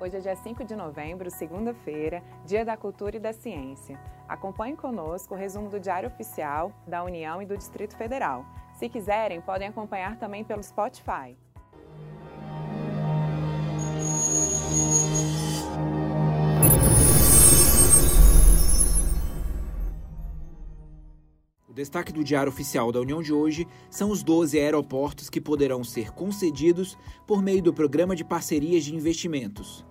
Hoje é dia 5 de novembro, segunda-feira, Dia da Cultura e da Ciência. Acompanhe conosco o resumo do Diário Oficial da União e do Distrito Federal. Se quiserem, podem acompanhar também pelo Spotify. Destaque do Diário Oficial da União de hoje são os 12 aeroportos que poderão ser concedidos por meio do Programa de Parcerias de Investimentos.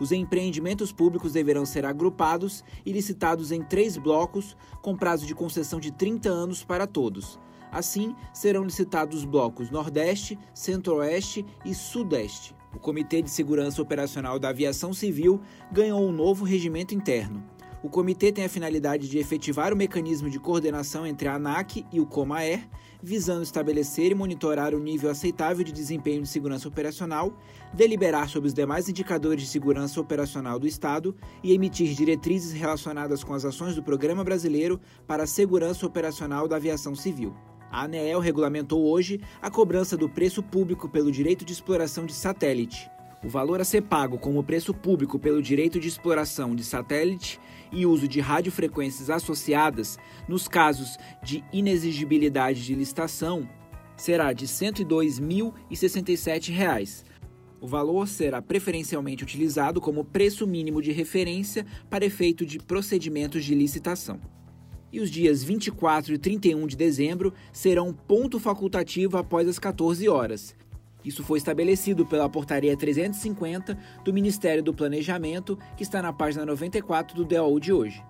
Os empreendimentos públicos deverão ser agrupados e licitados em três blocos, com prazo de concessão de 30 anos para todos. Assim, serão licitados os blocos Nordeste, Centro-Oeste e Sudeste. O Comitê de Segurança Operacional da Aviação Civil ganhou um novo regimento interno. O comitê tem a finalidade de efetivar o mecanismo de coordenação entre a ANAC e o Comaer, visando estabelecer e monitorar o nível aceitável de desempenho de segurança operacional, deliberar sobre os demais indicadores de segurança operacional do Estado e emitir diretrizes relacionadas com as ações do Programa Brasileiro para a Segurança Operacional da Aviação Civil. A ANEEL regulamentou hoje a cobrança do preço público pelo direito de exploração de satélite. O valor a ser pago como preço público pelo direito de exploração de satélite e uso de radiofrequências associadas, nos casos de inexigibilidade de licitação, será de R$ 102.067. O valor será preferencialmente utilizado como preço mínimo de referência para efeito de procedimentos de licitação. E os dias 24 e 31 de dezembro serão ponto facultativo após as 14 horas, isso foi estabelecido pela Portaria 350 do Ministério do Planejamento, que está na página 94 do DOU de hoje.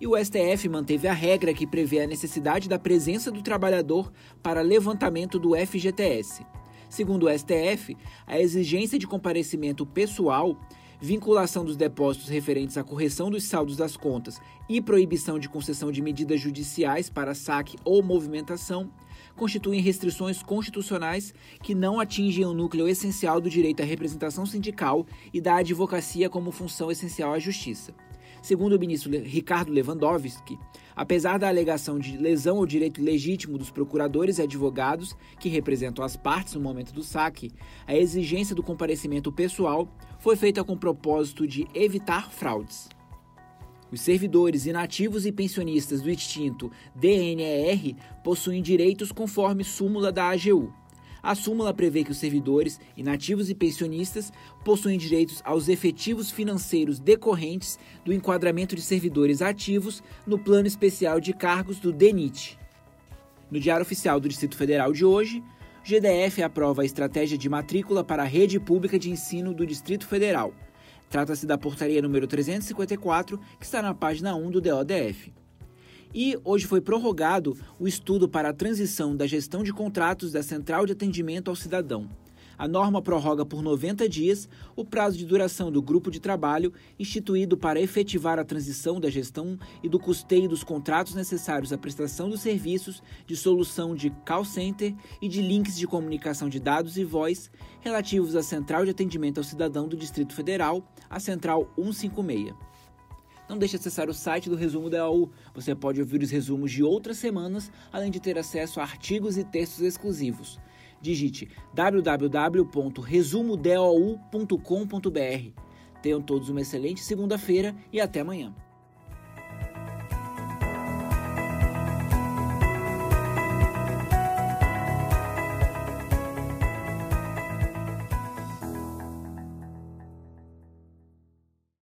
E o STF manteve a regra que prevê a necessidade da presença do trabalhador para levantamento do FGTS. Segundo o STF, a exigência de comparecimento pessoal, vinculação dos depósitos referentes à correção dos saldos das contas e proibição de concessão de medidas judiciais para saque ou movimentação constituem restrições constitucionais que não atingem o núcleo essencial do direito à representação sindical e da advocacia como função essencial à justiça. Segundo o ministro Ricardo Lewandowski, apesar da alegação de lesão ao direito legítimo dos procuradores e advogados que representam as partes no momento do saque, a exigência do comparecimento pessoal foi feita com o propósito de evitar fraudes. Os servidores inativos e pensionistas do extinto DNR possuem direitos conforme súmula da AGU. A súmula prevê que os servidores, inativos e pensionistas possuem direitos aos efetivos financeiros decorrentes do enquadramento de servidores ativos no Plano Especial de Cargos do DENIT. No Diário Oficial do Distrito Federal de hoje, GDF aprova a estratégia de matrícula para a rede pública de ensino do Distrito Federal. Trata-se da portaria número 354, que está na página 1 do DODF. E hoje foi prorrogado o estudo para a transição da gestão de contratos da Central de Atendimento ao Cidadão. A norma prorroga por 90 dias o prazo de duração do grupo de trabalho instituído para efetivar a transição da gestão e do custeio dos contratos necessários à prestação dos serviços de solução de call center e de links de comunicação de dados e voz relativos à Central de Atendimento ao Cidadão do Distrito Federal, a Central 156. Não deixe de acessar o site do Resumo da AU. Você pode ouvir os resumos de outras semanas, além de ter acesso a artigos e textos exclusivos digite www.resumodou.com.br. Tenham todos uma excelente segunda-feira e até amanhã.